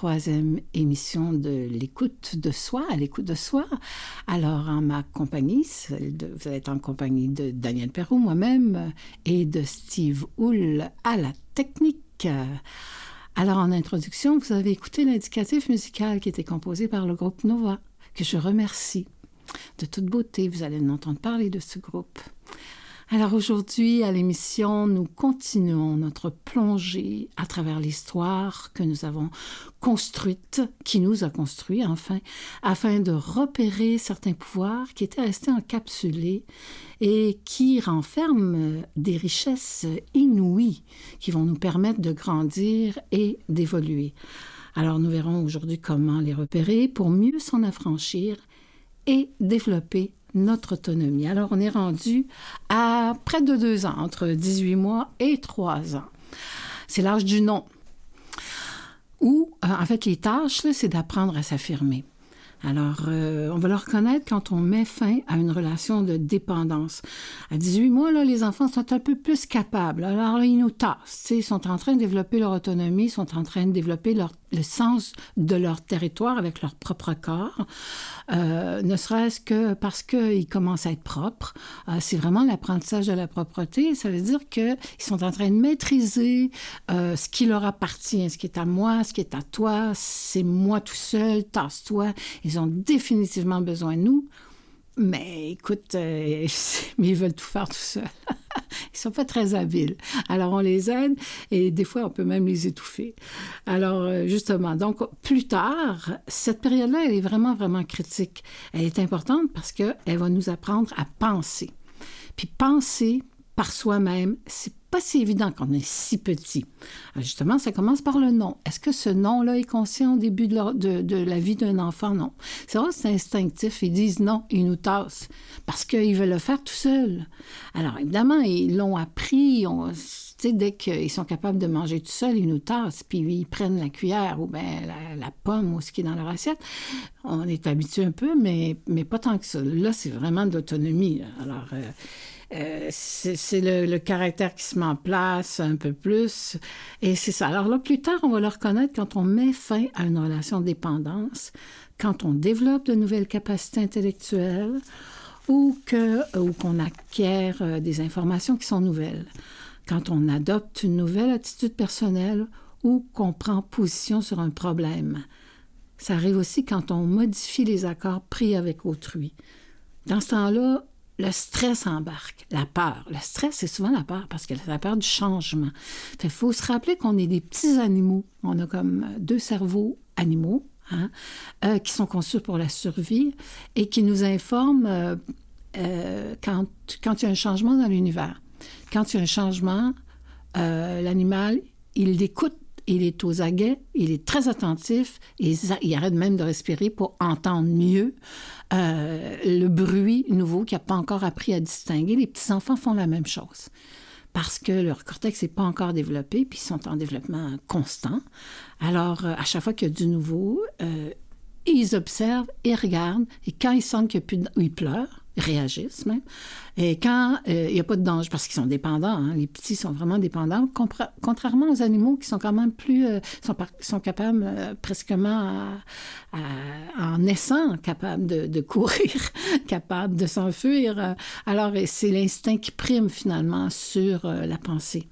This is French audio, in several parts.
troisième émission de l'écoute de soi, à l'écoute de soi. Alors, en ma compagnie, vous allez être en compagnie de Daniel Perrault, moi-même, et de Steve Hull à la technique. Alors, en introduction, vous avez écouté l'indicatif musical qui était composé par le groupe Nova, que je remercie. De toute beauté, vous allez entendre parler de ce groupe. Alors aujourd'hui, à l'émission, nous continuons notre plongée à travers l'histoire que nous avons construite, qui nous a construit enfin, afin de repérer certains pouvoirs qui étaient restés encapsulés et qui renferment des richesses inouïes qui vont nous permettre de grandir et d'évoluer. Alors nous verrons aujourd'hui comment les repérer pour mieux s'en affranchir et développer notre autonomie. Alors, on est rendu à près de deux ans, entre 18 mois et trois ans. C'est l'âge du non. Ou, euh, en fait, les tâches, c'est d'apprendre à s'affirmer. Alors, euh, on va le reconnaître quand on met fin à une relation de dépendance. À 18 mois, là, les enfants sont un peu plus capables. Alors, ils nous tassent. Ils sont en train de développer leur autonomie, ils sont en train de développer leur, le sens de leur territoire avec leur propre corps, euh, ne serait-ce que parce qu'ils commencent à être propres. Euh, c'est vraiment l'apprentissage de la propreté. Ça veut dire qu'ils sont en train de maîtriser euh, ce qui leur appartient, ce qui est à moi, ce qui est à toi, c'est moi tout seul, tasse-toi. Ils ont définitivement besoin de nous. Mais écoute, mais ils veulent tout faire tout seuls. Ils sont pas très habiles. Alors on les aide et des fois on peut même les étouffer. Alors euh, justement, donc plus tard, cette période-là, elle est vraiment vraiment critique. Elle est importante parce que elle va nous apprendre à penser. Puis penser par soi-même, c'est pas si évident quand on est si petit. Euh, justement, ça commence par le nom. Est-ce que ce nom-là est conscient au début de, la vie d'un enfant? Non. C'est vrai, c'est instinctif. Ils disent non, ils nous tassent parce qu'ils veulent le faire tout seuls. Alors, évidemment, ils l'ont appris. Dès qu'ils sont capables de manger tout seuls, ils nous tassent, puis ils prennent la cuillère ou bien la, pomme ou ce qui est dans leur assiette. On est habitué un peu, mais, mais pas tant que ça. Là, c'est vraiment de l'autonomie. Alors, euh, euh, c'est le, caractère qui se met en place un peu plus. Et c'est ça. Alors là, plus tard, on va le reconnaître quand on met fin à une relation de dépendance, quand on développe de nouvelles capacités intellectuelles ou qu'on acquiert euh, des informations qui sont nouvelles, quand on adopte une nouvelle attitude personnelle ou qu'on prend position sur un problème. Ça arrive aussi quand on modifie les accords pris avec autrui. Dans ce temps-là, le stress embarque, la peur. Le stress, c'est souvent la peur parce que la peur du changement. Il faut se rappeler qu'on est des petits animaux. On a comme deux cerveaux animaux hein, euh, qui sont conçus pour la survie et qui nous informent euh, euh, quand, quand il y a un changement dans l'univers. Quand il y a un changement, l'animal, il écoute il est aux aguets, il est très attentif, et il arrête même de respirer pour entendre mieux euh, le bruit nouveau qu'il n'a pas encore appris à distinguer. Les petits-enfants font la même chose parce que leur cortex n'est pas encore développé, puis ils sont en développement constant. Alors, euh, à chaque fois qu'il y a du nouveau, euh, ils observent, ils regardent, et quand ils sentent qu'il n'y a plus de... ils pleurent, réagissent même. Et quand euh, il n'y a pas de danger, parce qu'ils sont dépendants, hein, les petits sont vraiment dépendants, contrairement aux animaux qui sont quand même plus, euh, sont, sont, capables euh, presquement en naissant, capables de, de courir, capables de s'enfuir. alors, c'est l'instinct qui prime finalement sur la pensée.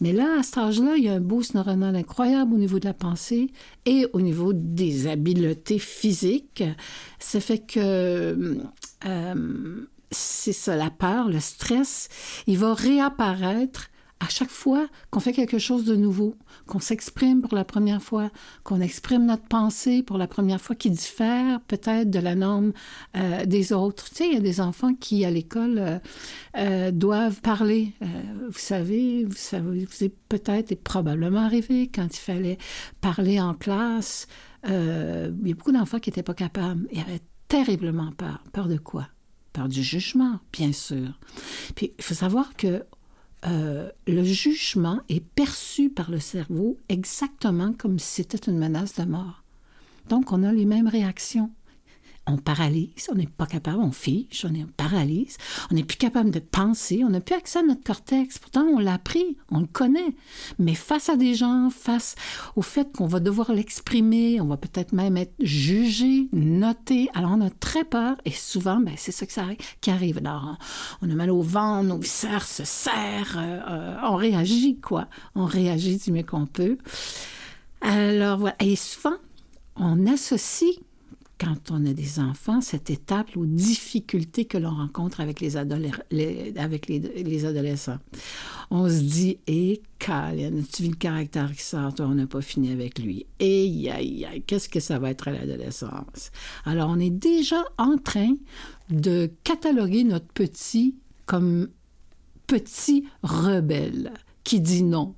Mais là, à cet âge-là, il y a un boost neuronal incroyable au niveau de la pensée et au niveau des habiletés physiques. Ça fait que euh, c'est ça, la peur, le stress, il va réapparaître à chaque fois qu'on fait quelque chose de nouveau, qu'on s'exprime pour la première fois, qu'on exprime notre pensée pour la première fois, qui diffère peut-être de la norme euh, des autres. Tu sais, il y a des enfants qui, à l'école, euh, doivent parler. vous savez, vous savez, vous êtes peut-être et probablement arrivé quand il fallait parler en classe. il y a beaucoup d'enfants qui n'étaient pas capables. Ils avaient terriblement peur. Peur de quoi? Peur du jugement, bien sûr. Puis il faut savoir que euh, le jugement est perçu par le cerveau exactement comme si c'était une menace de mort. Donc, on a les mêmes réactions. On paralyse, on n'est pas capable, on fiche, on est paralyse, on n'est plus capable de penser, on n'a plus accès à notre cortex. Pourtant, on l'a appris, on le connaît. Mais face à des gens, face au fait qu'on va devoir l'exprimer, on va peut-être même être jugé, noté. Alors, on a très peur et souvent, ben, c'est ça, qui arrive. Alors, on a mal au ventre, nos viscères se serrent, euh, euh, on réagit, quoi. On réagit du mieux qu'on peut. Alors, voilà. Et souvent, on associe quand on a des enfants, cette étape aux difficultés que l'on rencontre avec les, adolescents. On se dit, hé, hey, tu vu le caractère qui sort, toi, on n'a pas fini avec lui. Et aïe, qu'est-ce que ça va être à l'adolescence? Alors, on est déjà en train de cataloguer notre petit comme petit rebelle qui dit non.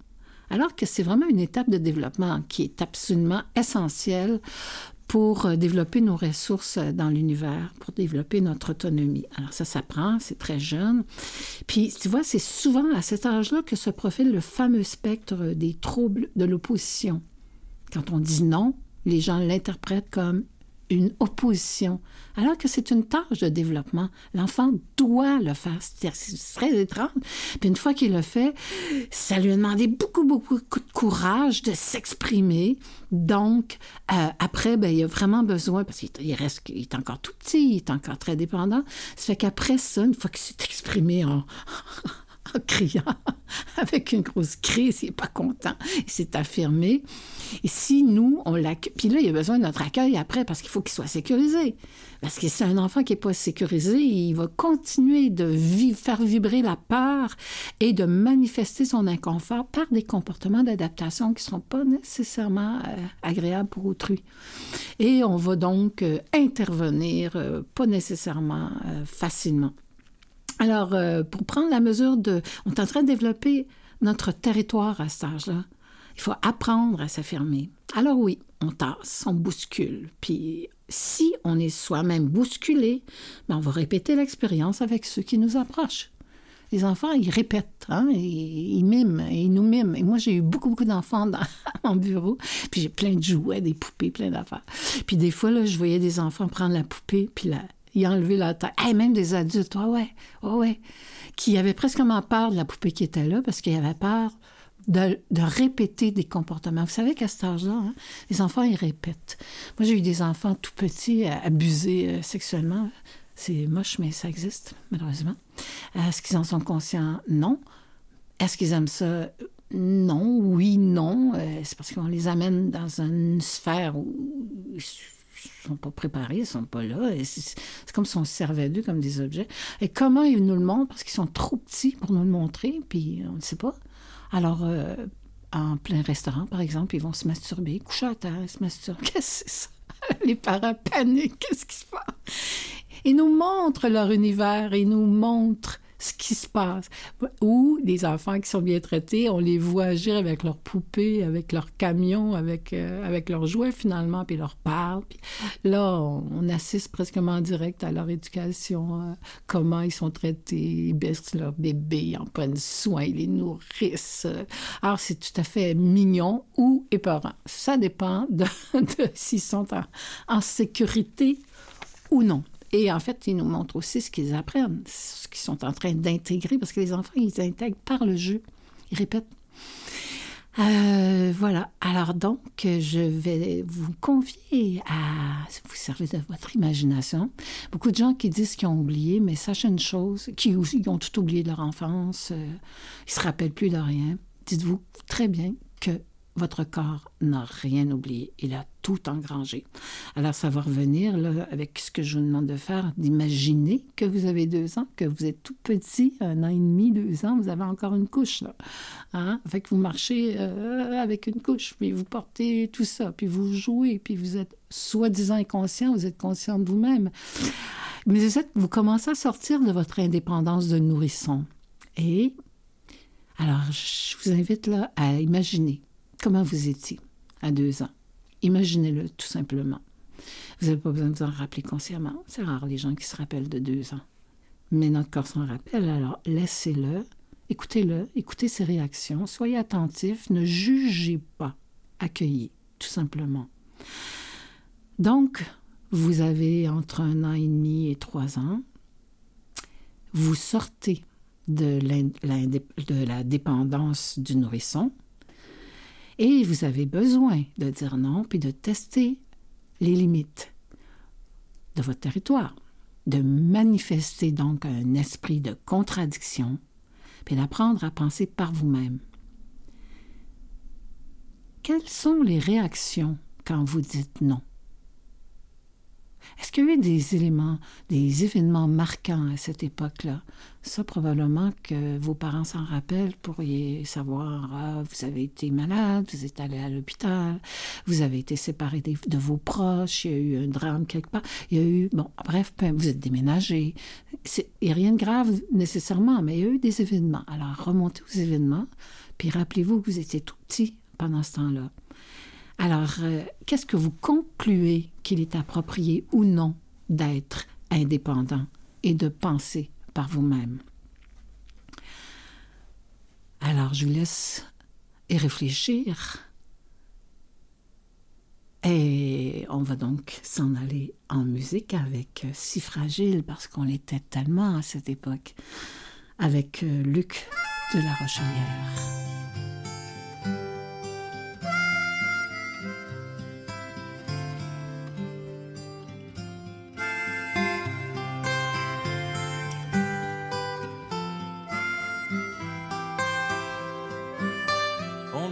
Alors que c'est vraiment une étape de développement qui est absolument essentielle pour euh, développer nos ressources euh, dans l'univers, pour développer notre autonomie. Alors ça s'apprend, c'est très jeune. Puis tu vois, c'est souvent à cet âge-là que se profile le fameux spectre des troubles de l'opposition. Quand on dit non, les gens l'interprètent comme une opposition, alors que c'est une tâche de développement. L'enfant doit le faire. C'est très étrange. Puis une fois qu'il le fait, ça lui a demandé beaucoup, beaucoup de courage de s'exprimer. Donc, euh, après, ben, il a vraiment besoin, parce qu'il reste, il est encore tout petit, il est encore très dépendant. Ça fait qu'après ça, une fois qu'il s'est exprimé en, en criant, avec une grosse crise, il n'est pas content, il s'est affirmé. Et si nous, on l'accueille, puis là, il a besoin de notre accueil après parce qu'il faut qu'il soit sécurisé. Parce que c'est un enfant qui n'est pas sécurisé, il va continuer de faire vibrer la peur et de manifester son inconfort par des comportements d'adaptation qui ne sont pas nécessairement euh, agréables pour autrui. Et on va donc euh, intervenir euh, pas nécessairement facilement. Alors, euh, pour prendre la mesure de... On est en train de développer notre territoire à cet âge-là. Il faut apprendre à s'affirmer. Alors oui, on tasse, on bouscule. Puis si on est soi-même bousculé, ben on va répéter l'expérience avec ceux qui nous approchent. Les enfants, ils répètent, hein, ils, miment, ils nous miment. Et moi, j'ai eu beaucoup, beaucoup d'enfants dans mon bureau. Puis j'ai plein de jouets, des poupées, plein d'affaires. Puis des fois, là, je voyais des enfants prendre la poupée, puis la, il a enlevé la tête. même des adultes, ouais, ouais, ouais, qui avaient presque peur de la poupée qui était là parce qu'ils avaient peur de, répéter des comportements. Vous savez qu'à cet âge-là, hein, les enfants, ils répètent. Moi, j'ai eu des enfants tout petits euh, abusés euh, sexuellement. C'est moche, mais ça existe, malheureusement. Est-ce qu'ils en sont conscients? Non. Est-ce qu'ils aiment ça? Non, oui, non. Euh, c'est parce qu'on les amène dans une sphère où sont pas préparés, ils sont pas là. C'est comme si on se servait d'eux comme des objets. Et comment ils nous le montrent? Parce qu'ils sont trop petits pour nous le montrer, puis on ne sait pas. Alors, euh, en plein restaurant, par exemple, ils vont se masturber, coucher à terre, se masturber. Qu'est-ce que c'est ça? Les parents paniquent. Qu'est-ce qui se passe? Ils nous montrent leur univers, ils nous montrent ce qui se passe. Ou des enfants qui sont bien traités, on les voit agir avec leurs poupées, avec leurs camions, avec, euh, avec leurs jouets finalement, puis leur parle. Puis là, on, assiste presque en direct à leur éducation, euh, comment ils sont traités, ils baissent leurs bébés, ils en prennent soin, ils les nourrissent. Alors, c'est tout à fait mignon ou épeurant. Ça dépend de, s'ils sont en sécurité ou non. Et en fait, ils nous montrent aussi ce qu'ils apprennent, ce qu'ils sont en train d'intégrer, parce que les enfants, ils intègrent par le jeu. Ils répètent. Euh, voilà. Alors donc, je vais vous convier à vous servir de votre imagination. Beaucoup de gens qui disent qu'ils ont oublié, mais sachez une chose, qui ont tout oublié de leur enfance, euh, ils se rappellent plus de rien. Dites-vous très bien que votre corps n'a rien oublié. Il a tout engrangé. Alors, ça va revenir là, avec ce que je vous demande de faire, d'imaginer que vous avez deux ans, que vous êtes tout petit, un an et demi, deux ans, vous avez encore une couche. Là. Hein? Fait que vous marchez euh, avec une couche, puis vous portez tout ça, puis vous jouez, puis vous êtes soi-disant inconscient, vous êtes conscient de vous-même. Mais vous, êtes, vous commencez à sortir de votre indépendance de nourrisson. Et alors, je vous invite là à imaginer comment vous étiez à deux ans. Imaginez-le tout simplement. Vous n'avez pas besoin de vous en rappeler consciemment. C'est rare les gens qui se rappellent de deux ans. Mais notre corps s'en rappelle, alors laissez-le, écoutez-le, écoutez ses réactions, soyez attentif, ne jugez pas, accueillez, tout simplement. Donc, vous avez entre un an et demi et trois ans, vous sortez de, de la dépendance du nourrisson et vous avez besoin de dire non puis de tester les limites de votre territoire, de manifester donc un esprit de contradiction puis d'apprendre à penser par vous-même. Quelles sont les réactions quand vous dites non? Est-ce qu'il y a eu des éléments, des événements marquants à cette époque-là? Ça, probablement que vos parents s'en rappellent, pourriez savoir, ah, vous avez été malade, vous êtes allé à l'hôpital, vous avez été séparé de, vos proches, il y a eu un drame quelque part, il y a eu, bon, bref, vous êtes déménagé. Il n'y a rien de grave nécessairement, mais il y a eu des événements. Alors, remontez aux événements, puis rappelez-vous que vous étiez tout petit pendant ce temps-là. Alors, euh, qu'est-ce que vous concluez qu'il est approprié ou non d'être indépendant et de penser par vous-même? Alors, je vous laisse y réfléchir. Et on va donc s'en aller en musique avec euh, Si Fragile, parce qu'on était tellement à cette époque, avec euh, Luc de la Rochelière.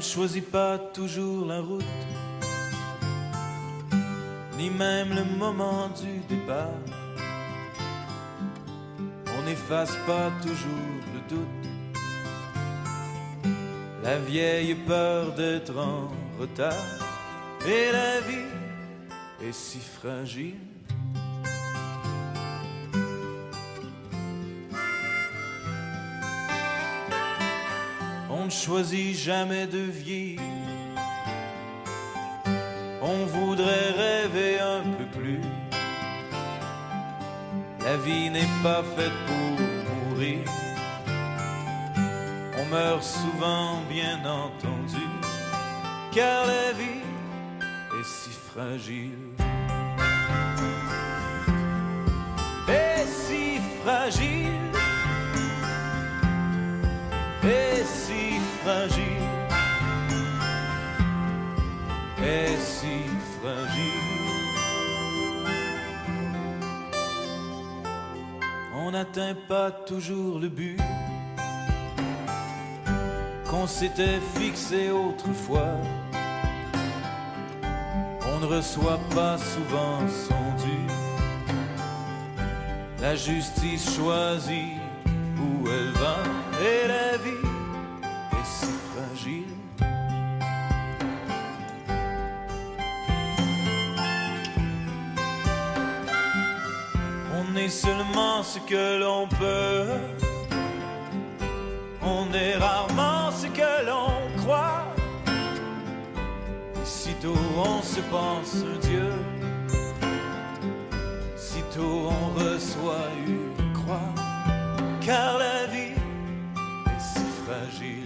Choisit pas toujours la route, ni même le moment du départ. On n'efface pas toujours le doute, la vieille peur d'être en retard. Et la vie est si fragile. On ne choisit jamais de vieillir. On voudrait rêver un peu plus. La vie n'est pas faite pour mourir. On meurt souvent, bien entendu, car la vie est si fragile. N'atteint pas toujours le but qu'on s'était fixé autrefois. On ne reçoit pas souvent son dû. La justice choisit où elle va et la vie ce que l'on peut. On est rarement ce que l'on croit. sitôt on se pense Dieu, sitôt on reçoit une croix. Car la vie est si fragile.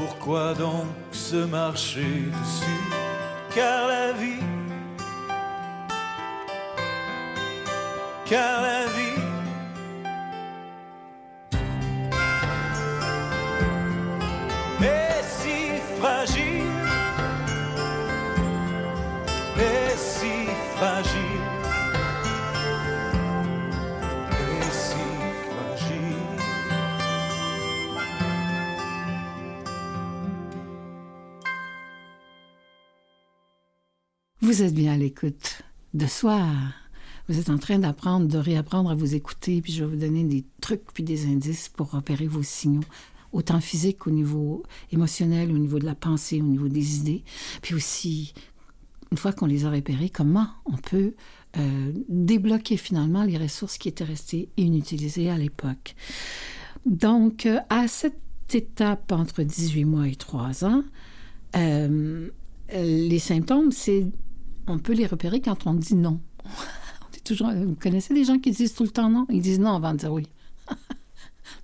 Pourquoi donc se marcher dessus? Car la vie, car la vie Vous êtes bien à l'écoute de soi. Vous êtes en train d'apprendre, de réapprendre à vous écouter, puis je vais vous donner des trucs puis des indices pour repérer vos signaux, autant physiques au niveau émotionnel, au niveau de la pensée, au niveau des idées, puis aussi, une fois qu'on les a repérés, comment on peut euh, débloquer finalement les ressources qui étaient restées inutilisées à l'époque. Donc, euh, à cette étape entre 18 mois et 3 ans, euh, les symptômes, c'est on peut les repérer quand on dit non. on toujours, vous connaissez des gens qui disent tout le temps non? Ils disent non avant de dire oui.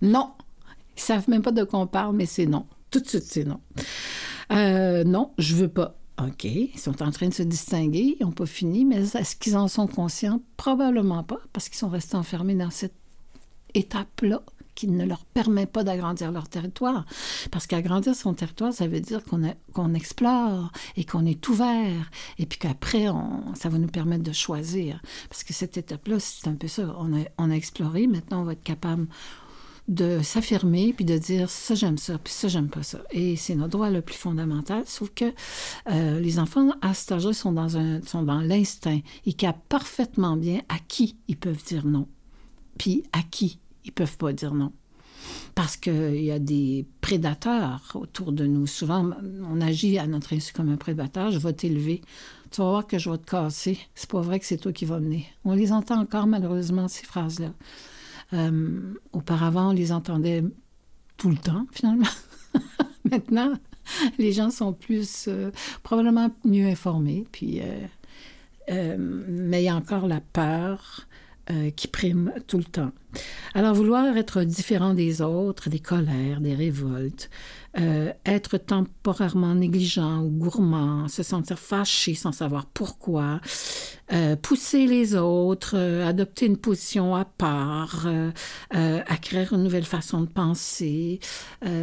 non. Ils savent même pas de quoi on parle, mais c'est non. Tout de suite, c'est non. Euh, non, je veux pas. OK, ils sont en train de se distinguer, ils n'ont pas fini, mais est-ce qu'ils en sont conscients? Probablement pas, parce qu'ils sont restés enfermés dans cette étape-là qui ne leur permet pas d'agrandir leur territoire. Parce qu'agrandir son territoire, ça veut dire qu'on explore et qu'on est ouvert, et puis qu'après, ça va nous permettre de choisir. Parce que cette étape-là, c'est un peu ça. On a, on a exploré, maintenant on va être capable de s'affirmer puis de dire ça j'aime ça puis ça j'aime pas ça et c'est notre droit le plus fondamental sauf que euh, les enfants à cet âge-là sont dans un sont dans l'instinct ils capent parfaitement bien à qui ils peuvent dire non puis à qui ils peuvent pas dire non. Parce qu'il y a des prédateurs autour de nous. Souvent, on agit à notre insu comme un prédateur. Je vais t'élever. Tu vas voir que je vais te casser. C'est pas vrai que c'est toi qui vas mener. On les entend encore, malheureusement, ces phrases-là. Euh, auparavant, on les entendait tout le temps, finalement. Maintenant, les gens sont plus, euh, probablement mieux informés. Puis, euh, mais il y a encore la peur euh, qui prime tout le temps. Alors, vouloir être différent des autres, des colères, des révoltes, euh, être temporairement négligent ou gourmand, se sentir fâché sans savoir pourquoi, euh, pousser les autres, adopter une position à part, acquérir une nouvelle façon de penser,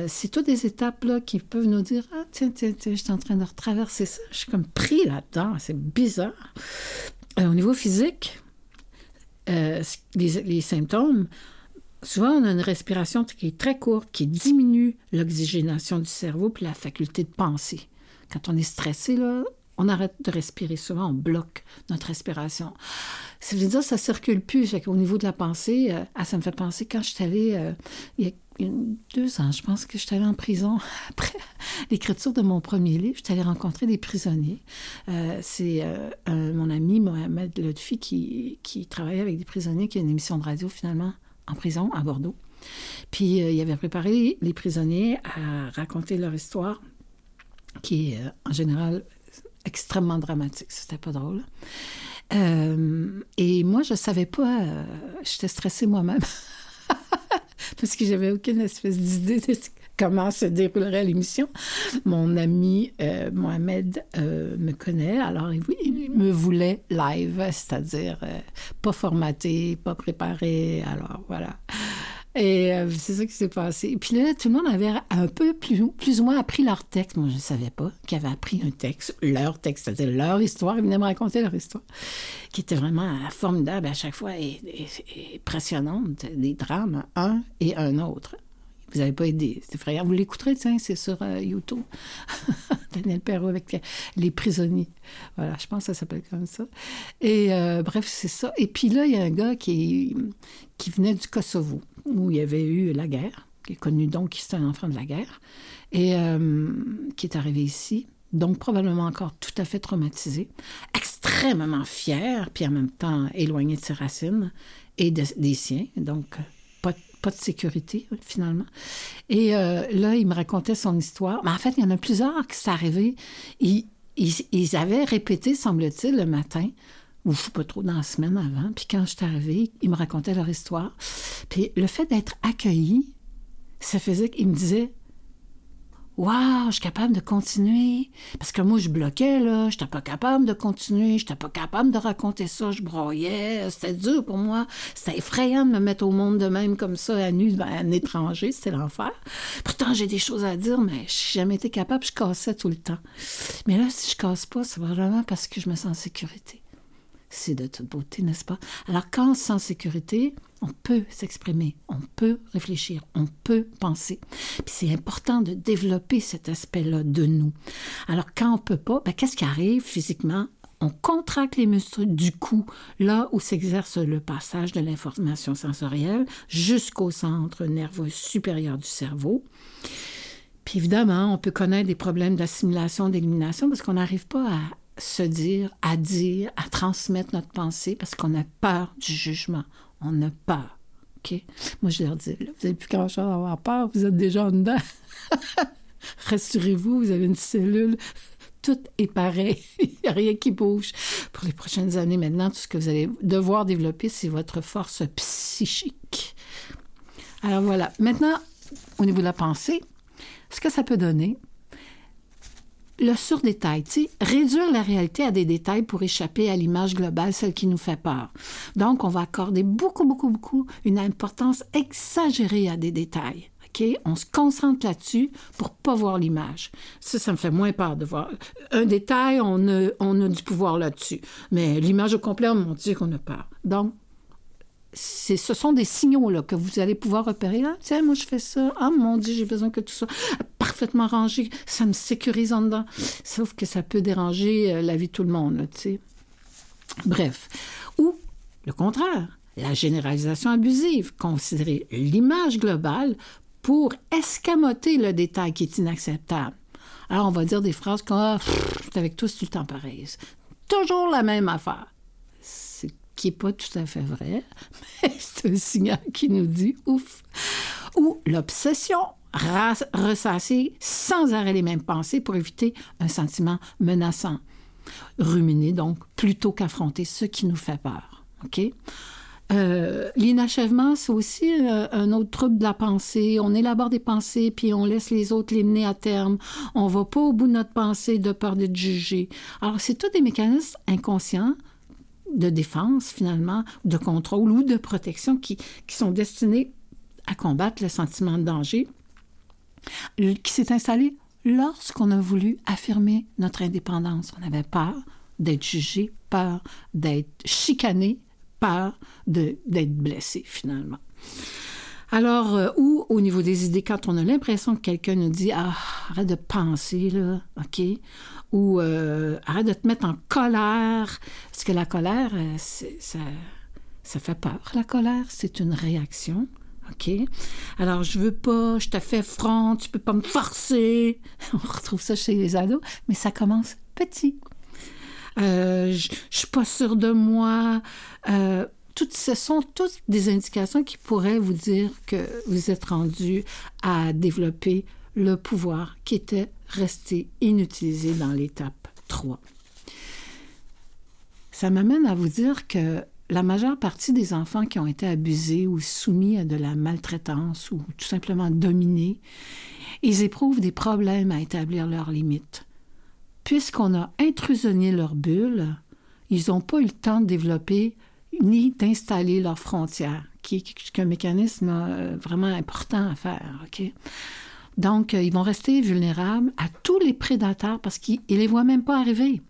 c'est toutes des étapes là, qui peuvent nous dire Ah, tiens, tiens, tiens, je suis en train de retraverser ça, je suis comme pris là-dedans, c'est bizarre. au niveau physique, euh, les, symptômes, souvent on a une respiration qui est très courte, qui diminue l'oxygénation du cerveau puis la faculté de penser. Quand on est stressé, là, on arrête de respirer. Souvent, on bloque notre respiration. Ça veut dire ça circule plus. Au niveau de la pensée, euh, ah, ça me fait penser quand je suis allée, euh, deux ans, je pense que je suis allée en prison après l'écriture de mon premier livre. Je suis allée rencontrer des prisonniers. Euh, c'est euh, mon ami Mohamed Lutfi qui, qui travaillait avec des prisonniers, qui a une émission de radio finalement en prison à Bordeaux. Puis euh, il avait préparé les prisonniers à raconter leur histoire, qui est en général extrêmement dramatique. C'était pas drôle. et moi, je savais pas, j'étais stressée moi-même. parce que j'avais aucune espèce d'idée de comment se déroulerait l'émission. Mon ami euh, Mohamed euh, me connaît, alors il, me voulait live, c'est-à-dire euh, pas formaté, pas préparé, alors voilà. Et c'est ça qui s'est passé. Et puis là, tout le monde avait un peu plus, plus ou moins appris leur texte. Moi, je ne savais pas qu'ils avaient appris un texte, leur texte, c'est-à-dire leur histoire. Ils venaient me raconter leur histoire, qui était vraiment formidable à chaque fois et, et, passionnante. Des drames, un et un autre. Vous n'avez pas aidé. C'est effrayant. Vous l'écouterez, tiens, c'est sur euh, YouTube. Daniel Perrault avec les prisonniers. Voilà, je pense que ça s'appelle comme ça. Et euh, bref, c'est ça. Et puis là, il y a un gars qui, qui venait du Kosovo, où il y avait eu la guerre, qui est connu donc, qui est un enfant de la guerre, et euh, qui est arrivé ici. Donc, probablement encore tout à fait traumatisé, extrêmement fier, puis en même temps éloigné de ses racines et des siens. Donc, pas de sécurité, finalement. Et euh, là, il me racontait son histoire. Mais en fait, il y en a plusieurs qui s'est arrivé. Ils, ils, avaient répété, semble-t-il, le matin, ou je pas trop, dans la semaine avant. Puis quand je suis arrivée, ils me racontaient leur histoire. Puis le fait d'être accueilli, ça faisait qu'ils me disaient Waouh, je suis capable de continuer. Parce que moi, je bloquais, là. Je n'étais pas capable de continuer. Je n'étais pas capable de raconter ça. Je broyais. C'était dur pour moi. C'était effrayant de me mettre au monde de même comme ça, à nu, ben, un étranger. C'était l'enfer. Pourtant, j'ai des choses à dire, mais je n'ai jamais été capable. Je cassais tout le temps. Mais là, si je casse pas, c'est vraiment parce que je me sens en sécurité c'est de toute beauté, n'est-ce pas? Alors quand en sécurité, on peut s'exprimer, on peut réfléchir, on peut penser. Puis c'est important de développer cet aspect-là de nous. Alors quand on peut pas, ben, qu'est-ce qui arrive physiquement? on contracte les muscles du cou, là où s'exerce le passage de l'information sensorielle jusqu'au centre nerveux supérieur du cerveau. Puis évidemment, on peut connaître des problèmes d'assimilation, d'élimination, parce qu'on n'arrive pas à se dire, à dire, à transmettre notre pensée, parce qu'on a peur du jugement. On a peur. OK? Moi, je leur dis, vous n'avez plus grand-chose à avoir peur, vous êtes déjà en dedans. Rassurez-vous, vous avez une cellule tout est pareil. Il n'y a rien qui bouge. Pour les prochaines années maintenant, tout ce que vous allez devoir développer, c'est votre force psychique. Alors voilà. Maintenant, au niveau de la pensée, ce que ça peut donner, le surdétail, tu sais, réduire la réalité à des détails pour échapper à l'image globale, celle qui nous fait peur. Donc, on va accorder beaucoup, beaucoup, beaucoup une importance exagérée à des détails. OK? On se concentre là-dessus pour pas voir l'image. Ça, ça me fait moins peur de voir. Un détail, on a, on a du pouvoir là-dessus. Mais l'image au complet, on me dit qu'on a peur. Donc, ce sont des signaux là, que vous allez pouvoir repérer. Ah, tiens, moi, je fais ça. Ah, mon Dieu, j'ai besoin que tout soit parfaitement rangé. Ça me sécurise en dedans. Sauf que ça peut déranger euh, la vie de tout le monde. Bref. Ou, le contraire, la généralisation abusive, considérer l'image globale pour escamoter le détail qui est inacceptable. Alors, on va dire des phrases comme ah, c'est avec tous tout le temps pareil. Toujours la même affaire qui n'est pas tout à fait vrai, mais c'est un signal qui nous dit ouf. Ou l'obsession, ressasser sans arrêt les mêmes pensées pour éviter un sentiment menaçant. Ruminer donc plutôt qu'affronter ce qui nous fait peur. OK? Euh, l'inachèvement, c'est aussi euh, un autre trouble de la pensée. On élabore des pensées, puis on laisse les autres les mener à terme. On va pas au bout de notre pensée de peur d'être jugé. Alors, c'est tous des mécanismes inconscients de défense, finalement, de contrôle ou de protection qui, qui sont destinés à combattre le sentiment de danger qui s'est installé lorsqu'on a voulu affirmer notre indépendance. On avait peur d'être jugé, peur d'être chicané, peur d'être blessé, finalement. Alors, euh, ou au niveau des idées, quand on a l'impression que quelqu'un nous dit Ah, arrête de penser, là, OK? Ou euh, arrête de te mettre en colère. Parce que la colère, euh, ça, ça fait peur. La colère, c'est une réaction. OK? Alors, je veux pas, je te fais front, tu peux pas me forcer. On retrouve ça chez les ados, mais ça commence petit. je, je suis pas sûre de moi. Euh, toutes, ce sont toutes des indications qui pourraient vous dire que vous êtes rendu à développer le pouvoir qui était resté inutilisé dans l'étape 3. Ça m'amène à vous dire que la majeure partie des enfants qui ont été abusés ou soumis à de la maltraitance ou tout simplement dominés, ils éprouvent des problèmes à établir leurs limites. Puisqu'on a intrusionné leur bulle, ils n'ont pas eu le temps de développer ni d'installer leurs frontières, qui est un mécanisme euh, vraiment important à faire. OK? Donc, euh, ils vont rester vulnérables à tous les prédateurs parce qu'ils ne les voient même pas arriver.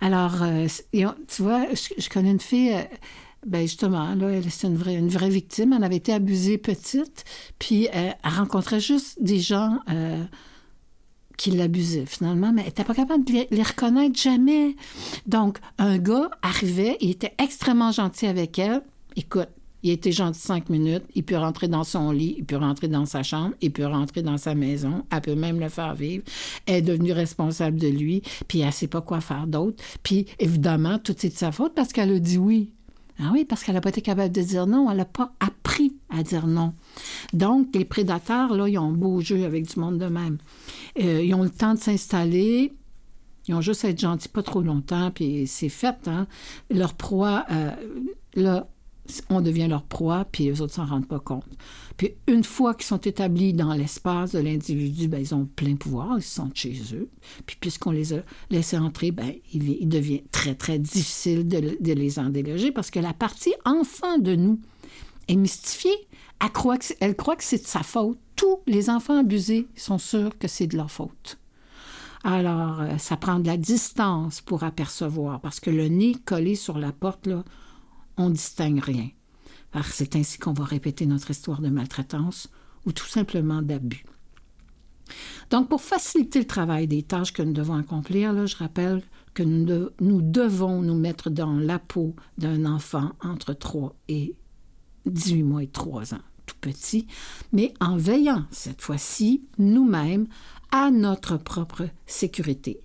Alors, euh, tu vois, je, connais une fille, ben justement, là, elle vraie, une vraie victime. Elle avait été abusée petite, puis elle, rencontrait juste des gens qui l'abusaient finalement, mais elle n'était pas capable de les, reconnaître jamais. Donc, un gars arrivait, il était extrêmement gentil avec elle. Écoute, il était gentil cinq minutes, il peut rentrer dans son lit, il peut rentrer dans sa chambre, il peut rentrer dans sa maison, elle peut même le faire vivre. Elle est devenue responsable de lui, puis elle ne sait pas quoi faire d'autre. Puis, évidemment, tout c'est de sa faute parce qu'elle a dit oui. Ah oui, parce qu'elle n'a pas été capable de dire non, elle n'a pas appris à dire non. Donc, les prédateurs, là, ils ont beau jeu avec du monde de même. Euh, ils ont le temps de s'installer. Ils ont juste à être gentils pas trop longtemps, puis c'est fait. Hein? Leur proie, euh, là, on devient leur proie, puis les autres s'en rendent pas compte. Puis une fois qu'ils sont établis dans l'espace de l'individu, ben, ils ont plein pouvoir, ils sont chez eux. Puis puisqu'on les a laissés entrer, ben, il, devient très, très difficile de, les en déloger parce que la partie enfant de nous est mystifiée. Elle croit que, elle croit que c'est de sa faute. Tous les enfants abusés sont sûrs que c'est de leur faute. Alors, euh, ça prend de la distance pour apercevoir, parce que le nez collé sur la porte, là, on distingue rien. c'est ainsi qu'on va répéter notre histoire de maltraitance ou tout simplement d'abus. Donc, pour faciliter le travail des tâches que nous devons accomplir, je rappelle que nous, nous devons nous mettre dans la peau d'un enfant entre 3 et 18 mois et 3 ans, tout petit, mais en veillant cette fois-ci nous-mêmes à notre propre sécurité.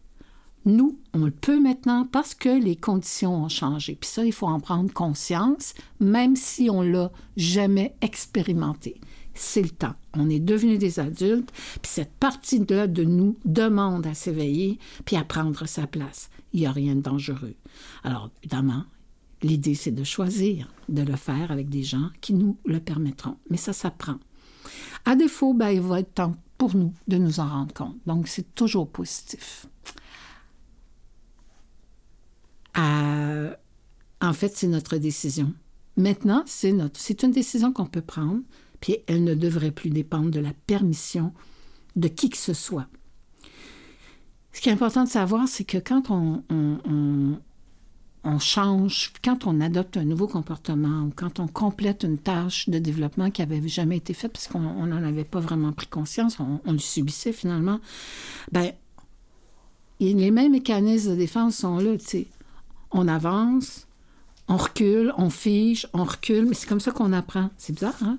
Nous, on le peut maintenant parce que les conditions ont changé. Puis ça, il faut en prendre conscience, même si on l'a jamais expérimenté. C'est le temps. On est devenus des adultes, puis cette partie-là de nous demande à s'éveiller, puis à prendre sa place. Il n'y a rien de dangereux. Alors, évidemment, l'idée, c'est de choisir de le faire avec des gens qui nous le permettront. Mais ça s'apprend. À défaut, ben, il va être temps pour nous de nous en rendre compte. Donc, c'est toujours positif. En fait, c'est notre décision. Maintenant, c'est notre, c'est une décision qu'on peut prendre, puis elle ne devrait plus dépendre de la permission de qui que ce soit. Ce qui est important de savoir, c'est que quand on, on, change, quand on adopte un nouveau comportement ou quand on complète une tâche de développement qui n'avait jamais été faite parce qu'on n'en avait pas vraiment pris conscience, on, on le subissait finalement, ben les mêmes mécanismes de défense sont là. Tu sais on avance, on recule, on fige, on recule, mais c'est comme ça qu'on apprend. C'est bizarre, hein?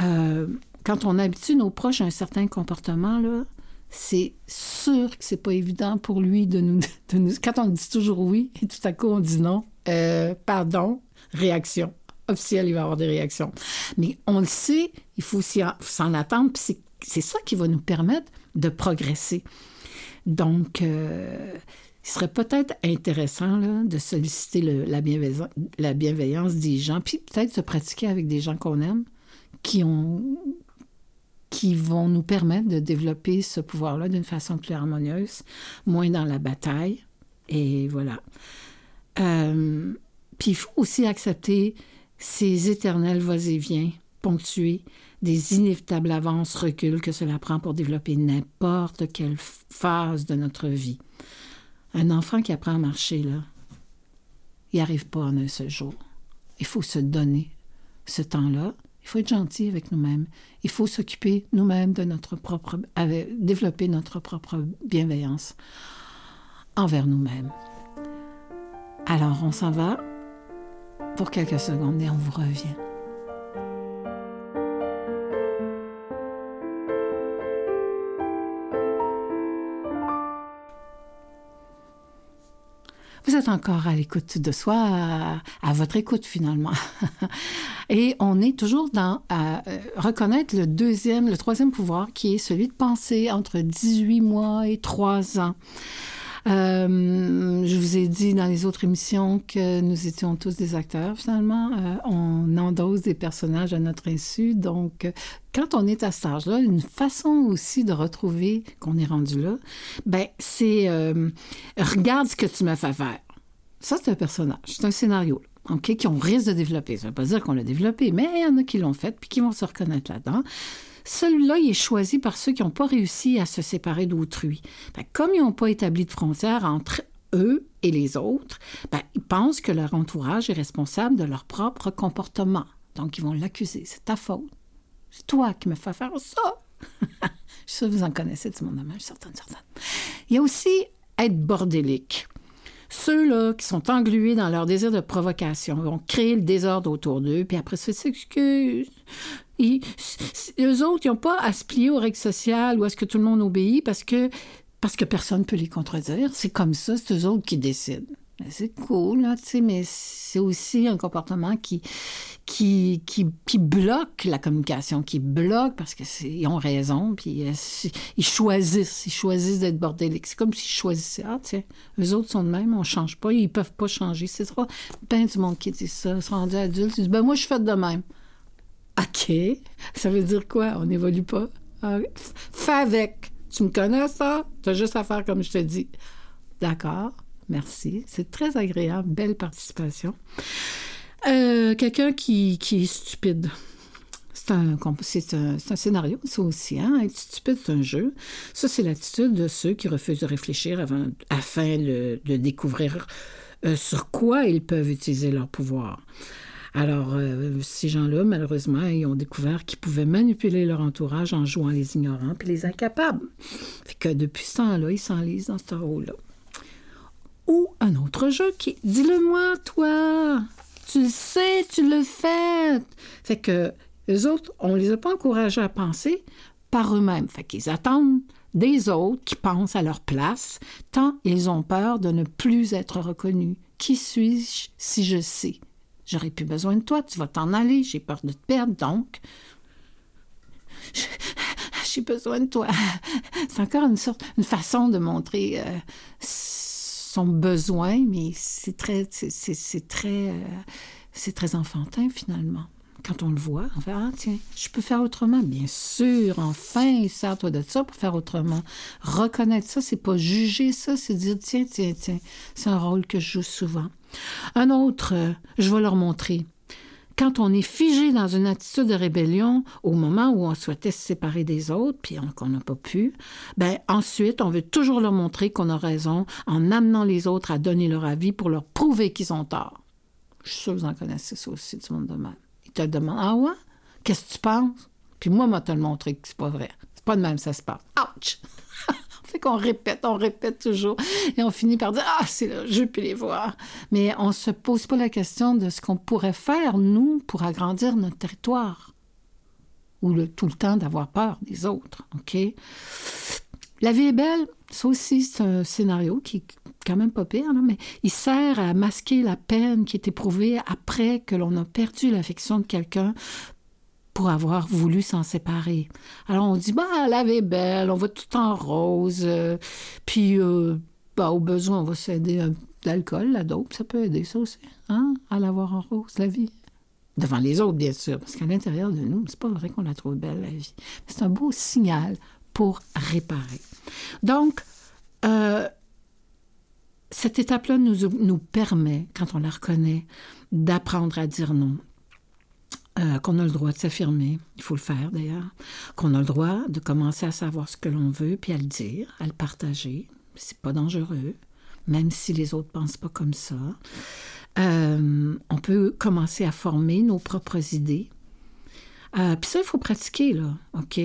Euh, quand on habitue nos proches à un certain comportement, là, c'est sûr que c'est pas évident pour lui de nous, Quand on dit toujours oui et tout à coup on dit non, euh, pardon, réaction. Officiel, il va y avoir des réactions. Mais on le sait, il faut s'en attendre, puis c'est ça qui va nous permettre de progresser. Donc, euh, il serait peut-être intéressant de solliciter la, bienveillance, la, bienveillance, des gens, puis peut-être se pratiquer avec des gens qu'on aime, qui, ont, qui vont nous permettre de développer ce pouvoir-là d'une façon plus harmonieuse, moins dans la bataille. Et voilà. Euh, puis il faut aussi accepter ces éternels va-et-vient ponctués des inévitables avances, reculs que cela prend pour développer n'importe quelle phase de notre vie. Un enfant qui apprend à marcher, là, il arrive pas en un seul jour. Il faut se donner ce temps-là. Il faut être gentil avec nous-mêmes. Il faut s'occuper nous-mêmes de notre propre, développer notre propre bienveillance envers nous-mêmes. Alors, on s'en va pour quelques secondes et on vous revient. Vous êtes encore à l'écoute de soi, à, votre écoute finalement. Et on est toujours dans euh, reconnaître le deuxième, le troisième pouvoir qui est celui de penser entre 18 mois et 3 ans. Euh, je vous ai dit dans les autres émissions que nous étions tous des acteurs, finalement. Euh, on endosse des personnages à notre insu. Donc, quand on est à cet âge-là, une façon aussi de retrouver qu'on est rendu là, ben, c'est euh, regarde ce que tu me fais faire. Ça, c'est un personnage, c'est un scénario. OK, qu'on risque de développer. Ça ne veut pas dire qu'on l'a développé, mais il y en a qui l'ont fait puis qui vont se reconnaître là-dedans. Celui-là, il est choisi par ceux qui n'ont pas réussi à se séparer d'autrui. Comme ils n'ont pas établi de frontières entre eux et les autres, ben, ils pensent que leur entourage est responsable de leur propre comportement. Donc, ils vont l'accuser. C'est ta faute. C'est toi qui me fais faire ça. Je sais que vous en connaissez de ce monde certaines, certaines. Il y a aussi être bordélique. Ceux-là qui sont englués dans leur désir de provocation vont créer le désordre autour d'eux, puis après ça, s'excusent. Eux autres, ils n'ont pas à se plier aux règles sociales ou à ce que tout le monde obéit parce que, parce que personne ne peut les contredire. C'est comme ça, c'est eux autres qui décident. C'est cool, là, mais c'est aussi un comportement qui, qui, qui, bloque la communication, qui bloque parce qu'ils ont raison, puis euh, ils choisissent, ils choisissent d'être bordéliques. C'est comme s'ils choisissaient, ah, tiens, eux autres sont de même, on change pas, ils peuvent pas changer. C'est trop ben du monde qui dit ça, ils sont rendus adultes, ils disent, ben moi, je fais de même. OK, ça veut dire quoi? On n'évolue pas? Ah, fais avec. Tu me connais ça? Tu as juste à faire comme je te dis. D'accord, merci. C'est très agréable, belle participation. Euh, quelqu'un qui, est stupide. C'est un, un, scénario, ça aussi. Hein? Être stupide, c'est un jeu. Ça, c'est l'attitude de ceux qui refusent de réfléchir avant, afin de, découvrir euh, sur quoi ils peuvent utiliser leur pouvoir. Alors, euh, ces gens-là, malheureusement, ils ont découvert qu'ils pouvaient manipuler leur entourage en jouant les ignorants et les incapables. Fait que depuis ce temps-là, ils s'enlisent dans ce rôle-là. Ou un autre jeu qui dis-le-moi, toi. Tu le sais, tu le fais. Fait que les autres, on les a pas encouragés à penser par eux-mêmes. Fait qu'ils attendent des autres qui pensent à leur place, tant ils ont peur de ne plus être reconnus. Qui suis-je si je sais? J'aurais plus besoin de toi, tu vas t'en aller, j'ai peur de te perdre, donc j'ai besoin de toi. C'est encore une sorte, une façon de montrer euh, son besoin, mais c'est très, c'est très, euh, c'est très enfantin finalement. Quand on le voit, on fait Ah, tiens, je peux faire autrement. Bien sûr, enfin, sers-toi de ça pour faire autrement. Reconnaître ça, c'est pas juger ça, c'est dire Tiens, tiens, tiens, c'est un rôle que je joue souvent. Un autre, je vais leur montrer quand on est figé dans une attitude de rébellion au moment où on souhaitait se séparer des autres, puis qu'on n'a pas pu, ben ensuite, on veut toujours leur montrer qu'on a raison en amenant les autres à donner leur avis pour leur prouver qu'ils ont tort. Je suis sûre que vous en connaissez ça aussi, du monde de même. Ils te demandent Ah ouais? Qu'est-ce que tu penses? Puis moi, moi, te le montrer que c'est pas vrai. C'est pas de même ça se passe. Ouch! fait qu'on répète, on répète toujours. Et on finit par dire Ah, c'est là, je peux les voir. Mais on ne se pose pas la question de ce qu'on pourrait faire, nous, pour agrandir notre territoire. Ou le, tout le temps d'avoir peur des autres. OK? La vie est belle, ça aussi, c'est un scénario qui est quand même pas pire, mais il sert à masquer la peine qui est éprouvée après que l'on a perdu l'affection de quelqu'un pour avoir voulu s'en séparer. Alors on dit, bah, la vie belle, on va tout en rose, euh, puis euh, bah, au besoin, on va s'aider l'alcool, la dope, ça peut aider ça aussi, hein, à l'avoir en rose, la vie. Devant les autres, bien sûr, parce qu'à l'intérieur de nous, c'est pas vrai qu'on la trouve belle, la vie. C'est un beau signal pour réparer. Donc, euh, cette étape-là nous, nous permet, quand on la reconnaît, d'apprendre à dire non, euh, qu'on a le droit de s'affirmer, il faut le faire d'ailleurs, qu'on a le droit de commencer à savoir ce que l'on veut, puis à le dire, à le partager. C'est pas dangereux, même si les autres pensent pas comme ça. Euh, on peut commencer à former nos propres idées. Euh, puis ça, il faut pratiquer, là, OK?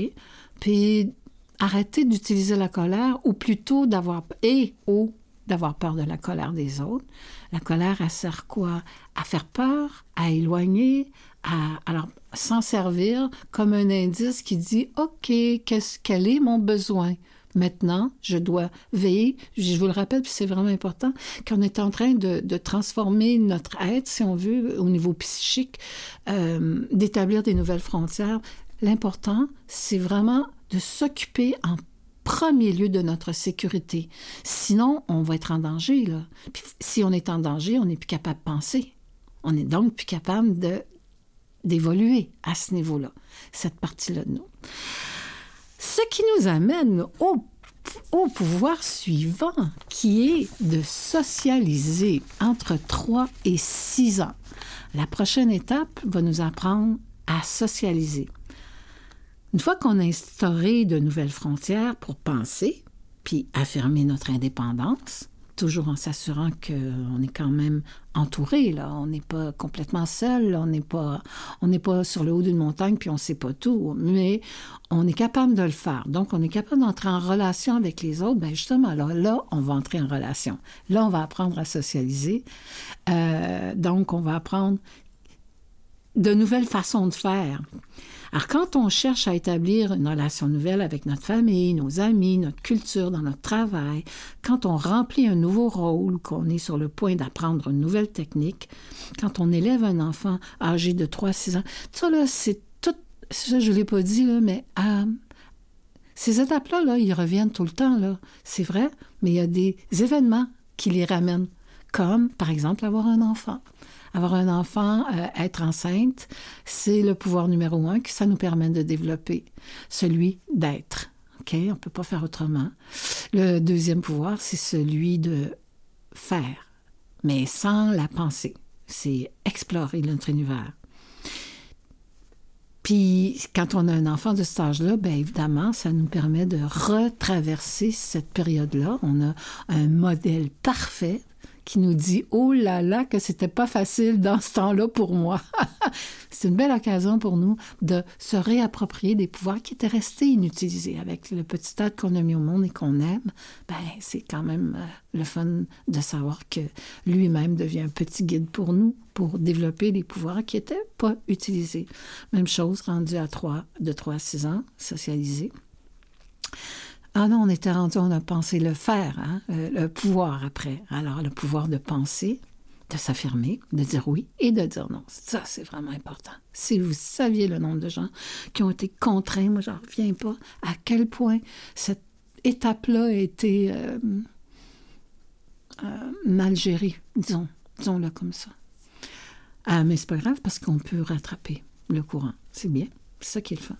Puis arrêter d'utiliser la colère, ou plutôt d'avoir... et ou d'avoir peur de la colère des autres. La colère, elle sert quoi? À faire peur, à éloigner, alors, s'en servir comme un indice qui dit, OK, qu'est-ce, quel est mon besoin? Maintenant, je dois veiller, je vous le rappelle, puis c'est vraiment important, qu'on est en train de, transformer notre être, si on veut, au niveau psychique, euh, d'établir des nouvelles frontières. L'important, c'est vraiment de s'occuper en premier lieu de notre sécurité. Sinon, on va être en danger. Là. Puis, si on est en danger, on n'est plus capable de penser. On est donc plus capable de, d'évoluer à ce niveau-là, cette partie-là de nous. Ce qui nous amène au, pouvoir suivant, qui est de socialiser entre 3 et 6 ans. La prochaine étape va nous apprendre à socialiser. Une fois qu'on a instauré de nouvelles frontières pour penser, puis affirmer notre indépendance, toujours en s'assurant qu'on est quand même entouré, là. On n'est pas complètement seul, on n'est pas, on n'est pas sur le haut d'une montagne puis on sait pas tout, mais on est capable de le faire. Donc, on est capable d'entrer en relation avec les autres. Ben justement, là, là, on va entrer en relation. Là, on va apprendre à socialiser. Euh, donc, on va apprendre de nouvelles façons de faire. Alors, quand on cherche à établir une relation nouvelle avec notre famille, nos amis, notre culture, dans notre travail, quand on remplit un nouveau rôle, qu'on est sur le point d'apprendre une nouvelle technique, quand on élève un enfant âgé de 3-6 ans, ça, là, c'est tout... Ça, je ne l'ai pas dit, mais... Euh, ces étapes-là, là, ils reviennent tout le temps, là. C'est vrai, mais il y a des événements qui les ramènent, comme, par exemple, avoir un enfant avoir un enfant, euh, être enceinte, c'est le pouvoir numéro un que ça nous permet de développer, celui d'être. On ne peut pas faire autrement. Le deuxième pouvoir, c'est celui de faire, mais sans la pensée. C'est explorer notre univers. Puis, quand on a un enfant de cet âge-là, bien évidemment, ça nous permet de retraverser cette période-là. On a un modèle parfait qui nous dit Oh là là, que c'était pas facile dans ce temps-là pour moi. c'est une belle occasion pour nous de se réapproprier des pouvoirs qui étaient restés inutilisés. Avec le petit tas qu'on a mis au monde et qu'on aime, ben, c'est quand même euh, le fun de savoir que lui-même devient un petit guide pour nous pour développer des pouvoirs qui n'étaient pas utilisés. Même chose rendu à 3, de 3 à 6 ans, socialisé. Ah non, on était rendu, on a pensé le faire, hein, euh, le pouvoir après. Alors, le pouvoir de penser, de s'affirmer, de dire oui et de dire non. Ça, c'est vraiment important. Si vous saviez le nombre de gens qui ont été contraints, moi, j'en reviens pas, à quel point cette étape-là a été euh, euh, mal gérée, disons, disons-le comme ça. Ah, mais c'est pas grave parce qu'on peut rattraper le courant. C'est bien. C'est ça qui est le fun.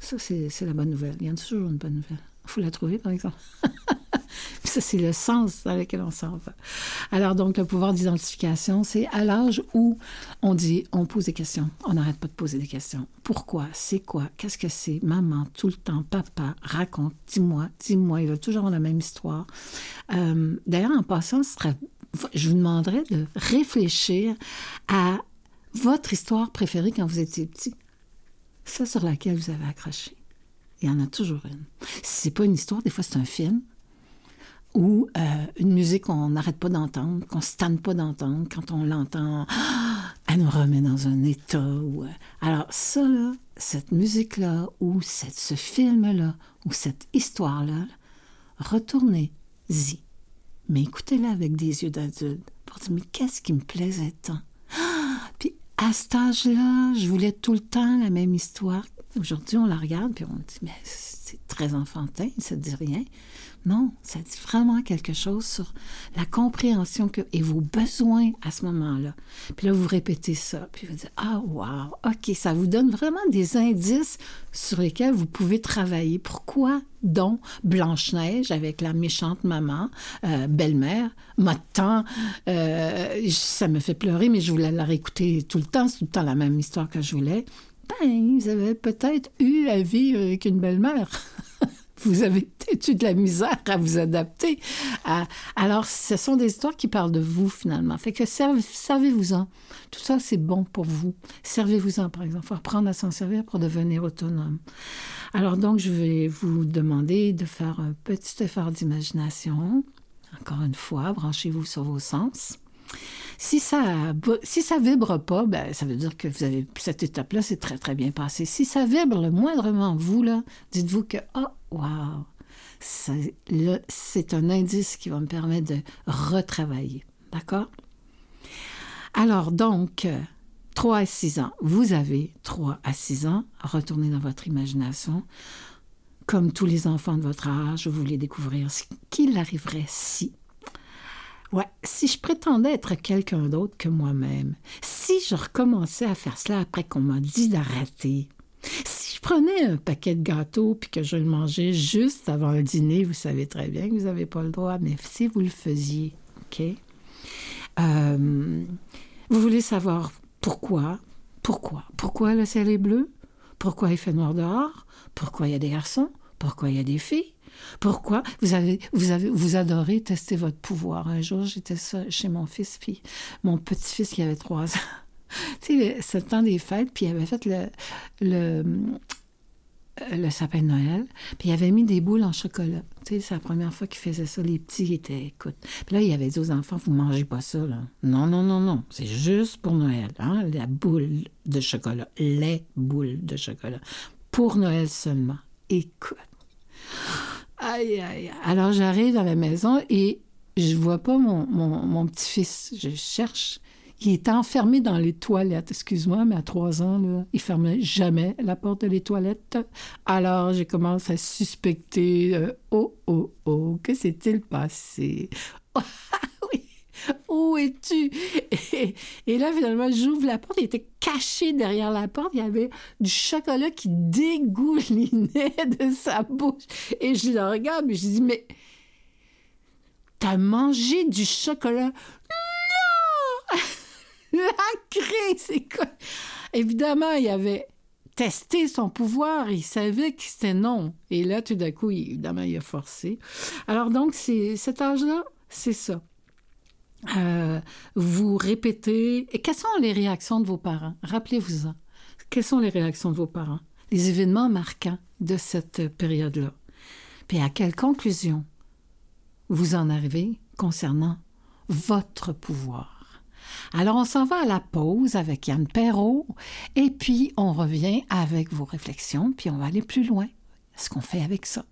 Ça, c'est la bonne nouvelle. Il y a toujours une bonne nouvelle. Faut la trouver, par exemple. ça, c'est le sens dans lequel on s'en va. Alors, donc, le pouvoir d'identification, c'est à l'âge où on dit, on pose des questions. On n'arrête pas de poser des questions. Pourquoi? C'est quoi? Qu'est-ce que c'est? Maman, tout le temps, papa, raconte, dis-moi, dis-moi. Il va toujours la même histoire. Euh, d'ailleurs, en passant, je vous demanderais de réfléchir à votre histoire préférée quand vous étiez petit. Ça sur laquelle vous avez accroché. Il y en a toujours une. C'est pas une histoire, des fois c'est un film ou euh, une musique qu'on n'arrête pas d'entendre, qu'on se tanne pas d'entendre. Quand on l'entend, elle nous remet dans un état. Où, euh, Alors ça, là, cette musique-là, ou cette, ce film-là, ou cette histoire-là, retournez-y. Mais écoutez-la avec des yeux d'adulte pour dire, mais qu'est-ce qui me plaisait tant? Puis à cet âge-là, je voulais tout le temps la même histoire. Aujourd'hui, on la regarde, puis on dit, mais c'est très enfantin, ça ne dit rien. Non, ça dit vraiment quelque chose sur la compréhension que, et vos besoins à ce moment-là. Puis là, vous répétez ça, puis vous dites, ah, wow, OK, ça vous donne vraiment des indices sur lesquels vous pouvez travailler. Pourquoi donc Blanche-Neige avec la méchante maman, euh, belle-mère, m'a euh, ça me fait pleurer, mais je voulais la réécouter tout le temps, c'est tout le temps la même histoire que je voulais. Vous avez peut-être eu à vivre avec une belle-mère. vous avez eu de la misère à vous adapter. Alors, ce sont des histoires qui parlent de vous, finalement. Fait que servez-vous-en. Tout ça, c'est bon pour vous. Servez-vous-en, par exemple. Faut apprendre à s'en servir pour devenir autonome. Alors, donc, je vais vous demander de faire un petit effort d'imagination. Encore une fois, branchez-vous sur vos sens. Si ça si vibre pas, ben, ça veut dire que vous avez cette étape-là, c'est très très bien passé. Si ça vibre le moindrement vous dites-vous que oh wow, c'est un indice qui va me permettre de retravailler, d'accord? Alors donc 3 à 6 ans, vous avez 3 à 6 ans, retournez dans votre imagination. Comme tous les enfants de votre âge, vous voulez découvrir ce qu'il arriverait si Ouais, si je prétendais être quelqu'un d'autre que moi-même, si je recommençais à faire cela après qu'on m'a dit d'arrêter, si je prenais un paquet de gâteaux puis que je le mangeais juste avant le dîner, vous savez très bien que vous n'avez pas le droit, mais si vous le faisiez, OK? Euh, vous voulez savoir pourquoi? Pourquoi? Pourquoi le ciel est bleu? Pourquoi il fait noir dehors? Pourquoi il y a des garçons? Pourquoi il y a des filles? Pourquoi vous avez, vous avez, vous adorez tester votre pouvoir? Un jour, j'étais chez mon fils, puis mon petit-fils qui avait trois ans. tu sais, c'est le temps des fêtes, puis il avait fait le, le, sapin de Noël, puis il avait mis des boules en chocolat. Tu c'est la première fois qu'il faisait ça. Les petits étaient, écoute. Puis là, il avait dit aux enfants, vous mangez pas ça, là. Non, non, non, non. C'est juste pour Noël, hein, la boule de chocolat. Les boules de chocolat. Pour Noël seulement. Écoute. Aïe, aïe. Alors j'arrive à la maison et je vois pas mon, mon, petit-fils. Je cherche. Il est enfermé dans les toilettes. Excuse-moi, mais à trois ans, là, il fermait jamais la porte des toilettes. Alors, j'ai commencé à suspecter. Euh, oh, oh, oh, que s'est-il passé? où es-tu? Et, là, finalement, j'ouvre la porte. Il était caché derrière la porte. Il y avait du chocolat qui dégoulinait de sa bouche. Et je le regarde, et je dis, mais t'as mangé du chocolat? Non! la crée, c'est quoi? Évidemment, il avait testé son pouvoir, il savait que c'était non. Et là, tout d'un coup, évidemment, il a forcé. Alors donc, cet âge-là, c'est ça. Euh, vous répétez. Et quelles sont les réactions de vos parents? Rappelez-vous-en. Quelles sont les réactions de vos parents? Les événements marquants de cette période-là. Puis à quelle conclusion vous en arrivez concernant votre pouvoir? Alors on s'en va à la pause avec Yann Perrault et puis on revient avec vos réflexions, puis on va aller plus loin. Ce qu'on fait avec ça.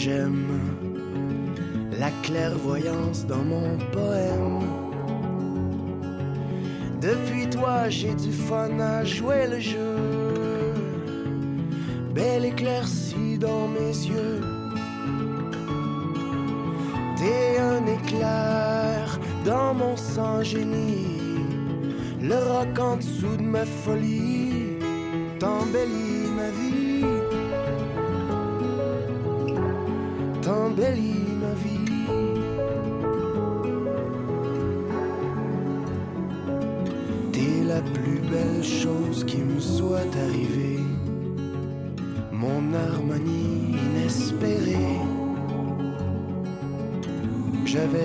J'aime, la clairvoyance dans mon poème. Depuis toi, j'ai du fun à jouer le jeu, belle éclaircie dans mes yeux. T'es un éclair dans mon sang génie, le roc en dessous de ma folie t'embellit ma vie,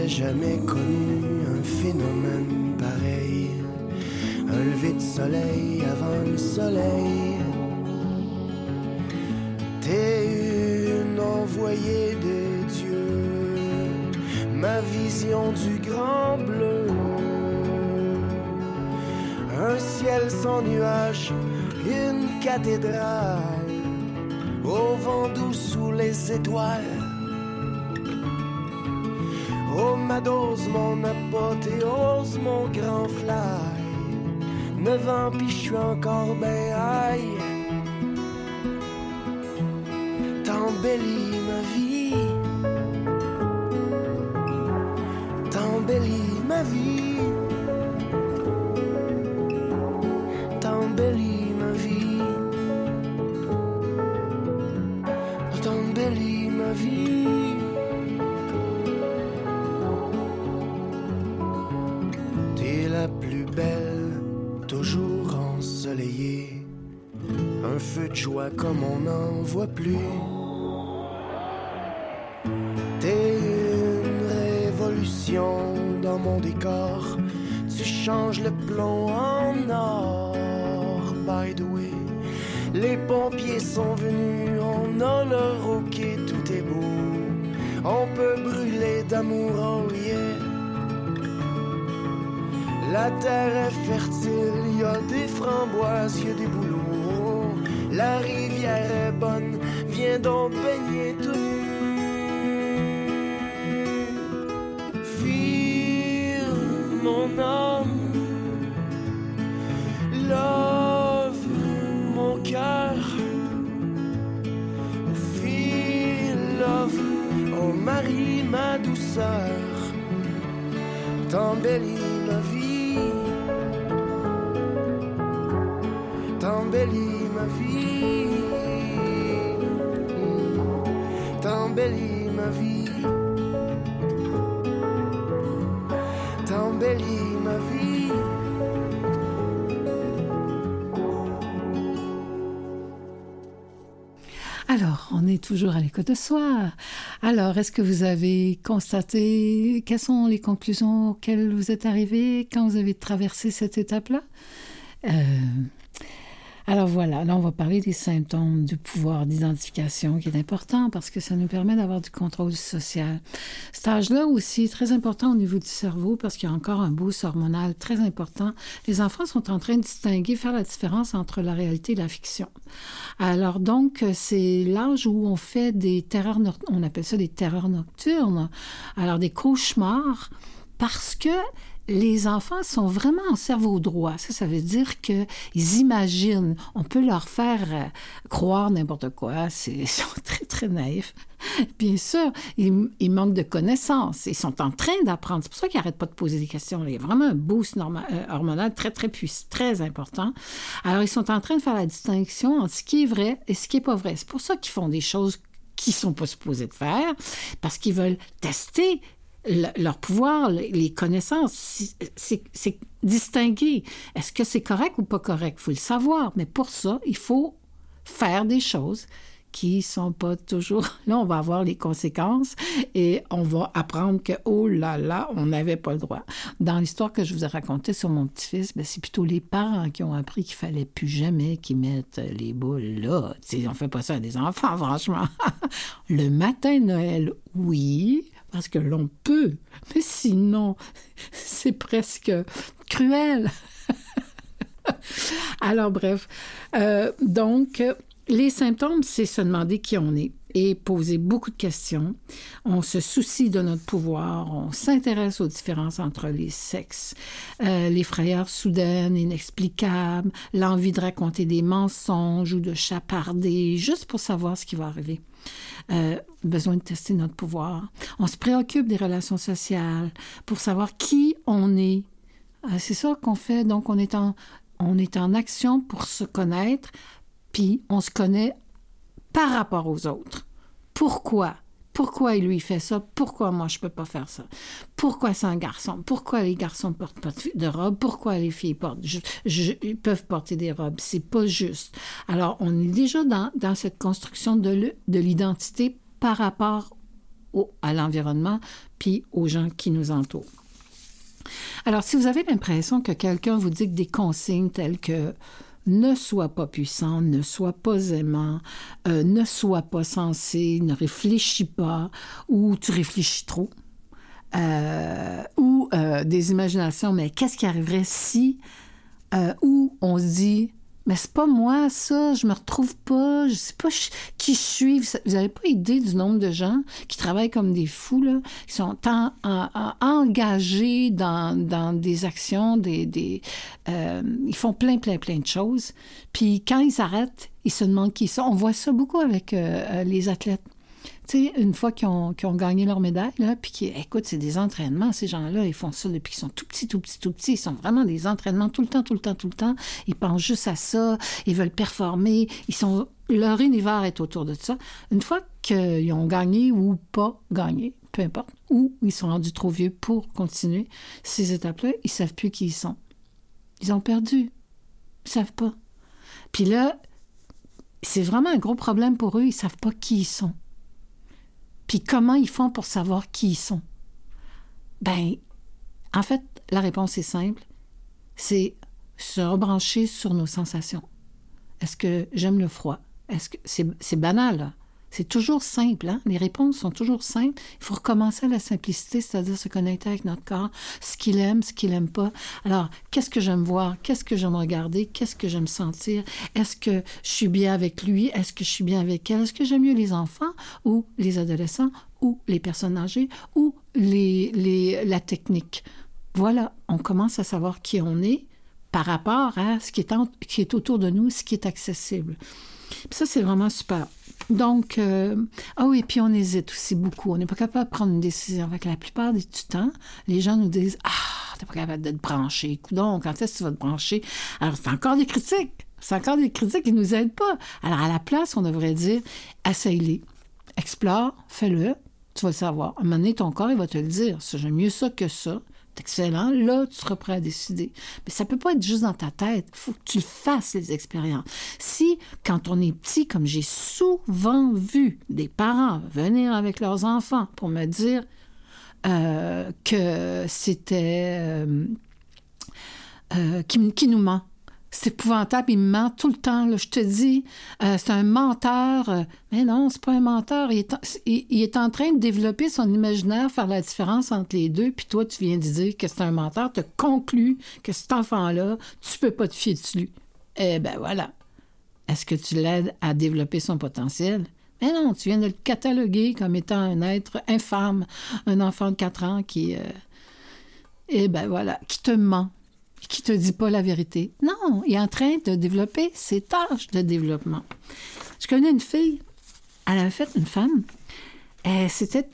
Jamais connu un phénomène pareil. Un lever de soleil avant le soleil. T'es une envoyée de Dieu, ma vision du grand bleu. Un ciel sans nuages, une cathédrale, au vent doux sous les étoiles Oh ma dose, mon apothéose, mon grand fly. Neuf ans pis je suis encore ben aïe. T'embellis ma vie. T'embellis ma vie. T'embellis ma vie, t'embellis ma vie, t'embellis ma vie. Alors, on est toujours à l'écoute de soi. Alors, est-ce que vous avez constaté quelles sont les conclusions auxquelles vous êtes arrivé quand vous avez traversé cette étape-là? Euh, alors voilà, là on va parler des symptômes du pouvoir d'identification qui est important parce que ça nous permet d'avoir du contrôle social. Cet âge-là aussi est très important au niveau du cerveau parce qu'il y a encore un boost hormonal très important. Les enfants sont en train de distinguer, faire la différence entre la réalité et la fiction. Alors donc c'est l'âge où on fait des terreurs, on appelle ça des terreurs nocturnes, alors des cauchemars parce que les enfants sont vraiment en cerveau droit. Ça, ça veut dire qu'ils imaginent. On peut leur faire euh, croire n'importe quoi. Ils sont très, très naïfs. Bien sûr, ils, manquent de connaissances. Ils sont en train d'apprendre. C'est pour ça qu'ils n'arrêtent pas de poser des questions. Il y a vraiment un boost euh, hormonal très, très puissant, très important. Alors, ils sont en train de faire la distinction entre ce qui est vrai et ce qui n'est pas vrai. C'est pour ça qu'ils font des choses qui sont pas supposés de faire, parce qu'ils veulent tester leur pouvoir, les connaissances, c'est distinguer. Est-ce que c'est correct ou pas correct? Il faut le savoir. Mais pour ça, il faut faire des choses qui sont pas toujours... Là, on va avoir les conséquences et on va apprendre que, oh là là, on n'avait pas le droit. Dans l'histoire que je vous ai racontée sur mon petit-fils, ben, c'est plutôt les parents qui ont appris qu'il fallait plus jamais qu'ils mettent les boules là. sais, on fait pas ça à des enfants, franchement. le matin de Noël, oui, parce que l'on peut, mais sinon, c'est presque cruel. Alors bref, euh, donc les symptômes, c'est se demander qui on est et poser beaucoup de questions. On se soucie de notre pouvoir, on s'intéresse aux différences entre les sexes, euh, les frayeurs soudaines, inexplicables, l'envie de raconter des mensonges ou de chaparder juste pour savoir ce qui va arriver. Euh, besoin de tester notre pouvoir. On se préoccupe des relations sociales pour savoir qui on est. Euh, c'est ça qu'on fait. Donc, on est en, on est en action pour se connaître, puis on se connaît par rapport aux autres. Pourquoi? Pourquoi il lui fait ça? Pourquoi moi je peux pas faire ça? Pourquoi c'est un garçon? Pourquoi les garçons portent pas de robe? Pourquoi les filles portent, peuvent porter des robes? C'est pas juste. Alors, on est déjà dans, dans cette construction de l'identité par rapport au, à l'environnement puis aux gens qui nous entourent. Alors, si vous avez l'impression que quelqu'un vous dit des consignes telles que ne sois pas puissant, ne sois pas aimant, euh, ne sois pas sensé, ne réfléchis pas, ou tu réfléchis trop, euh, ou euh, des imaginations, mais qu'est-ce qui arriverait si, ou on se dit, mais c'est pas moi, ça, je me retrouve pas, je sais pas qui je suis. Vous n'avez pas idée du nombre de gens qui travaillent comme des fous, là, qui sont engagés dans, dans, des actions, des, des euh, ils font plein, plein, plein de choses. Puis quand ils s'arrêtent, ils se demandent qui ils sont. On voit ça beaucoup avec euh, euh, les athlètes tu sais, une fois qu'ils ont, gagné leur médaille, là, puis qui, écoute, c'est des entraînements, ces gens-là, ils font ça depuis qu'ils sont tout petits, tout petits, tout petits. Ils sont vraiment des entraînements tout le temps, tout le temps, tout le temps. Ils pensent juste à ça, ils veulent performer, ils sont, leur univers est autour de ça. Une fois qu'ils ont gagné ou pas gagné, peu importe, ou ils sont rendus trop vieux pour continuer ces étapes-là, ils savent plus qui ils sont. Ils ont perdu. Ils savent pas. Puis là, c'est vraiment un gros problème pour eux, ils savent pas qui ils sont. Puis comment ils font pour savoir qui ils sont? Ben, en fait, la réponse est simple. C'est se rebrancher sur nos sensations. Est-ce que j'aime le froid? Est-ce que c'est banal, c'est toujours simple, hein? les réponses sont toujours simples. Il faut recommencer à la simplicité, c'est-à-dire se connecter avec notre corps, ce qu'il aime, ce qu'il n'aime pas. Alors, qu'est-ce que j'aime voir? Qu'est-ce que j'aime regarder? Qu'est-ce que j'aime sentir? Est-ce que je suis bien avec lui? Est-ce que je suis bien avec elle? Est-ce que j'aime mieux les enfants ou les adolescents ou les personnes âgées ou les, la technique? Voilà, on commence à savoir qui on est par rapport à ce qui est autour de nous, ce qui est accessible. ça, c'est vraiment super. Donc, euh, ah oui, puis on hésite aussi beaucoup. On n'est pas capable de prendre une décision. Avec la plupart du temps, les gens nous disent Ah, t'es pas capable de te brancher. Donc, quand est-ce que tu vas te brancher? Alors, c'est encore des critiques. C'est encore des critiques qui ne nous aident pas. Alors, à la place, on devrait dire Essaye-les. Explore, fais-le. Tu vas le savoir. À ton corps, il va te le dire. J'aime mieux ça que ça excellent. Là, tu seras prêt à décider. Mais ça peut pas être juste dans ta tête. Il faut que tu fasses les expériences. Si, quand on est petit, comme j'ai souvent vu des parents venir avec leurs enfants pour me dire euh, que c'était... Euh, euh, qui, qui, nous ment c'est épouvantable, il ment tout le temps. Je te dis, euh, c'est un menteur. Euh, mais non, c'est pas un menteur. Il est, en, il, est, en, train de développer son imaginaire, faire la différence entre les deux. Puis toi, tu viens de dire que c'est un menteur. Tu conclus que cet enfant-là, tu peux pas te fier dessus. Eh ben voilà. Est-ce que tu l'aides à développer son potentiel? Mais non, tu viens de le cataloguer comme étant un être infâme, un enfant de 4 ans qui... Euh, eh ben voilà, qui te ment qui te dit pas la vérité. Non, il est en train de développer ses tâches de développement. Je connais une fille, elle avait fait une femme, elle s'était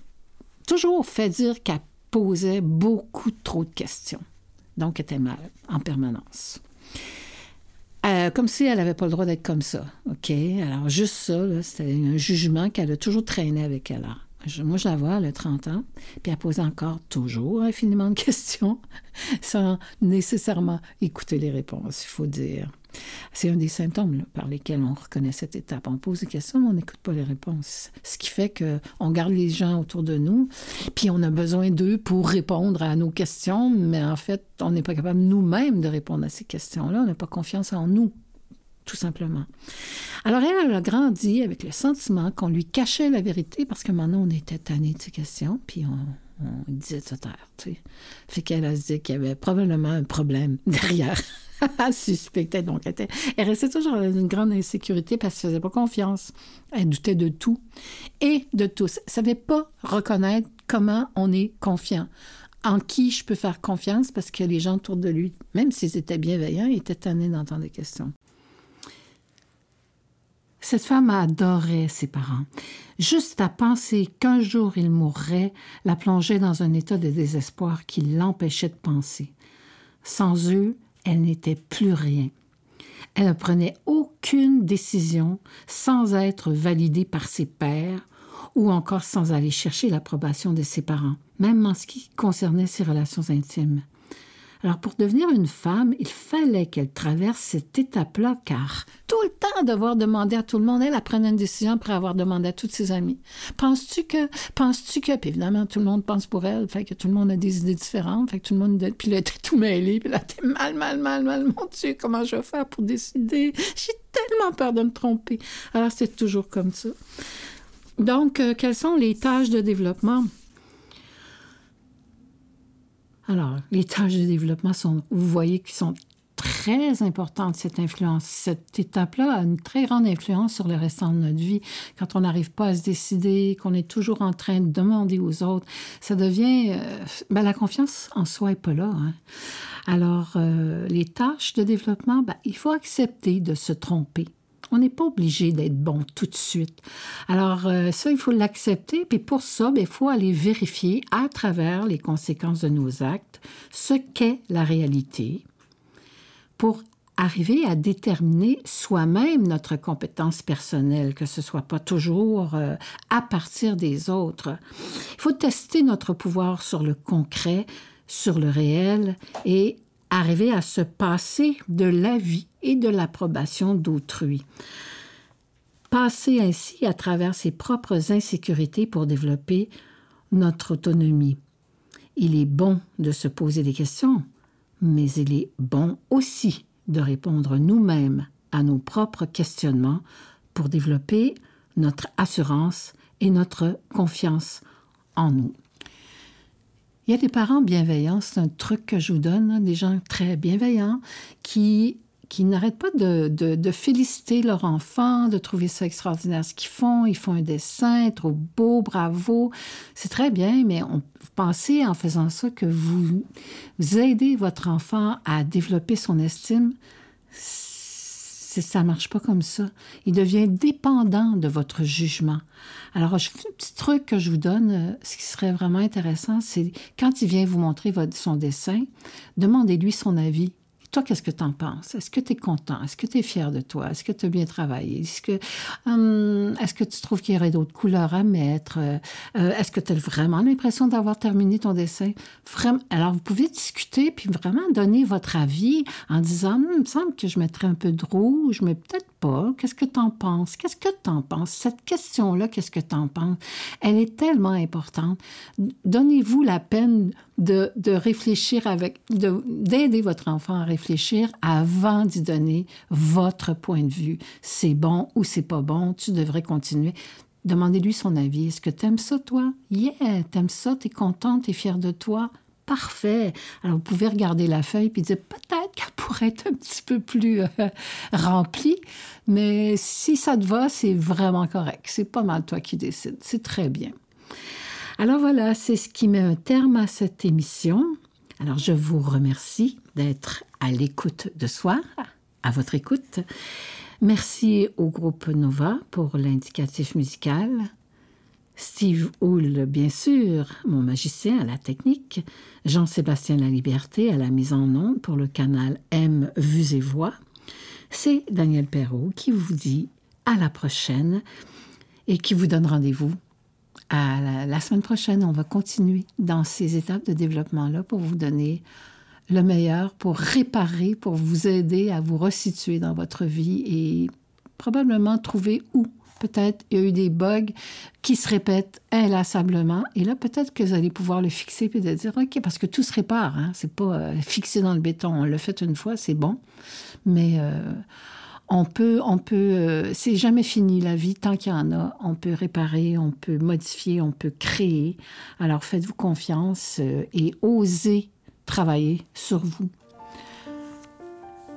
toujours fait dire qu'elle posait beaucoup trop de questions. Donc, elle était mal en permanence. Euh, comme si elle n'avait pas le droit d'être comme ça. OK? Alors, juste ça, c'était un jugement qu'elle a toujours traîné avec elle. Moi, je la vois, elle a 30 ans, puis elle pose encore toujours infiniment de questions sans nécessairement écouter les réponses, il faut dire. C'est un des symptômes par lesquels on reconnaît cette étape. On pose des questions, mais on n'écoute pas les réponses. Ce qui fait qu'on garde les gens autour de nous, puis on a besoin d'eux pour répondre à nos questions, mais en fait, on n'est pas capable nous-mêmes de répondre à ces questions-là. On n'a pas confiance en nous, tout simplement. Alors elle, elle a grandi avec le sentiment qu'on lui cachait la vérité parce que maintenant on était tanné de ces questions, puis on, disait de se taire. Tu sais. Fait qu'elle a dit qu'il y avait probablement un problème derrière. suspectait. Donc, elle, elle restait toujours dans une grande insécurité parce qu'elle ne faisait pas confiance. Elle doutait de tout et de tous. Elle savait pas reconnaître comment on est confiant. En qui je peux faire confiance parce que les gens autour de lui, même s'ils étaient bienveillants, étaient tannés d'entendre des questions. Cette femme adorait ses parents. Juste à penser qu'un jour il mourrait, la plongeait dans un état de désespoir qui l'empêchait de penser. Sans eux, elle n'était plus rien. Elle ne prenait aucune décision sans être validée par ses pères ou encore sans aller chercher l'approbation de ses parents, même en ce qui concernait ses relations intimes. Alors pour devenir une femme, il fallait qu'elle traverse cette étape-là, car tout le temps devoir demander à tout le monde, elle, pris une décision après avoir demandé à toutes ses amies. Penses-tu que, penses-tu que, puis évidemment tout le monde pense pour elle, fait que tout le monde a des idées différentes, fait que tout le monde, puis là, était tout mêlé, puis là, t'es mal, mal, mal, mal, mon Dieu, comment je vais faire pour décider? J'ai tellement peur de me tromper. Alors c'est toujours comme ça. Donc, euh, quelles sont les tâches de développement? Alors, les tâches de développement sont, vous voyez, qui sont très importantes, cette influence. Cette étape-là a une très grande influence sur le restant de notre vie. Quand on n'arrive pas à se décider, qu'on est toujours en train de demander aux autres, ça devient... Euh, ben, la confiance en soi n'est pas là. Hein. Alors, euh, les tâches de développement, ben, il faut accepter de se tromper. On n'est pas obligé d'être bon tout de suite. Alors euh, ça, il faut l'accepter. Puis pour ça, ben, il faut aller vérifier à travers les conséquences de nos actes ce qu'est la réalité pour arriver à déterminer soi-même notre compétence personnelle, que ce soit pas toujours euh, à partir des autres. Il faut tester notre pouvoir sur le concret, sur le réel et arriver à se passer de la vie et de l'approbation d'autrui. Passer ainsi à travers ses propres insécurités pour développer notre autonomie. Il est bon de se poser des questions, mais il est bon aussi de répondre nous-mêmes à nos propres questionnements pour développer notre assurance et notre confiance en nous. Il y a des parents bienveillants, c'est un truc que je vous donne, hein, des gens très bienveillants qui qui n'arrêtent pas de, féliciter leur enfant, de trouver ça extraordinaire ce qu'ils font. Ils font un dessin, trop beau, bravo. C'est très bien, mais on, pensez en faisant ça que vous, vous aidez votre enfant à développer son estime? Ça marche pas comme ça. Il devient dépendant de votre jugement. Alors, un petit truc que je vous donne, euh, ce qui serait vraiment intéressant, c'est quand il vient vous montrer son dessin, demandez-lui son avis. Toi, qu'est-ce que tu en penses? Est-ce que tu es content? Est-ce que tu es fier de toi? Est-ce que tu as bien travaillé? Est-ce que, hum, est-ce que tu trouves qu'il y aurait d'autres couleurs à mettre? Euh, euh, est-ce que tu as vraiment l'impression d'avoir terminé ton dessin? Alors, vous pouvez discuter puis vraiment donner votre avis en disant, hum, il me semble que je mettrais un peu de rouge, mais peut-être pas. Qu'est-ce que tu en penses? Qu'est-ce que tu en penses? Cette question-là, qu'est-ce que tu en penses? Elle est tellement importante. Donnez-vous la peine de, de réfléchir avec, d'aider votre enfant à réfléchir avant d'y donner votre point de vue. C'est bon ou c'est pas bon, tu devrais continuer. Demandez-lui son avis. Est-ce que tu aimes ça, toi? Yeah, t'aimes ça, t'es contente, t'es fière de toi? Parfait. Alors, vous pouvez regarder la feuille puis dire peut-être qu'elle pourrait être un petit peu plus euh, remplie, mais si ça te va, c'est vraiment correct. C'est pas mal toi qui décides. C'est très bien. Alors voilà, c'est ce qui met un terme à cette émission. Alors je vous remercie d'être à l'écoute de soi, à votre écoute. Merci au groupe Nova pour l'indicatif musical. Steve Hull, bien sûr, mon magicien à la technique, Jean-Sébastien La Liberté à la mise en onde pour le canal M Vues et Voix. C'est Daniel Perrault qui vous dit à la prochaine et qui vous donne rendez-vous la, semaine prochaine. On va continuer dans ces étapes de développement-là pour vous donner le meilleur, pour réparer, pour vous aider à vous resituer dans votre vie et probablement trouver où peut-être il y a eu des bugs qui se répètent inlassablement. Et là, peut-être que vous allez pouvoir le fixer et de dire, OK, parce que tout se répare. Hein? C'est pas euh, fixé dans le béton. On l'a fait une fois, c'est bon. Mais euh, on peut, on peut, euh, c'est jamais fini la vie. Tant qu'il y en a, on peut réparer, on peut modifier, on peut créer. Alors faites-vous confiance et osez travailler sur vous.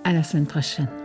À la semaine prochaine.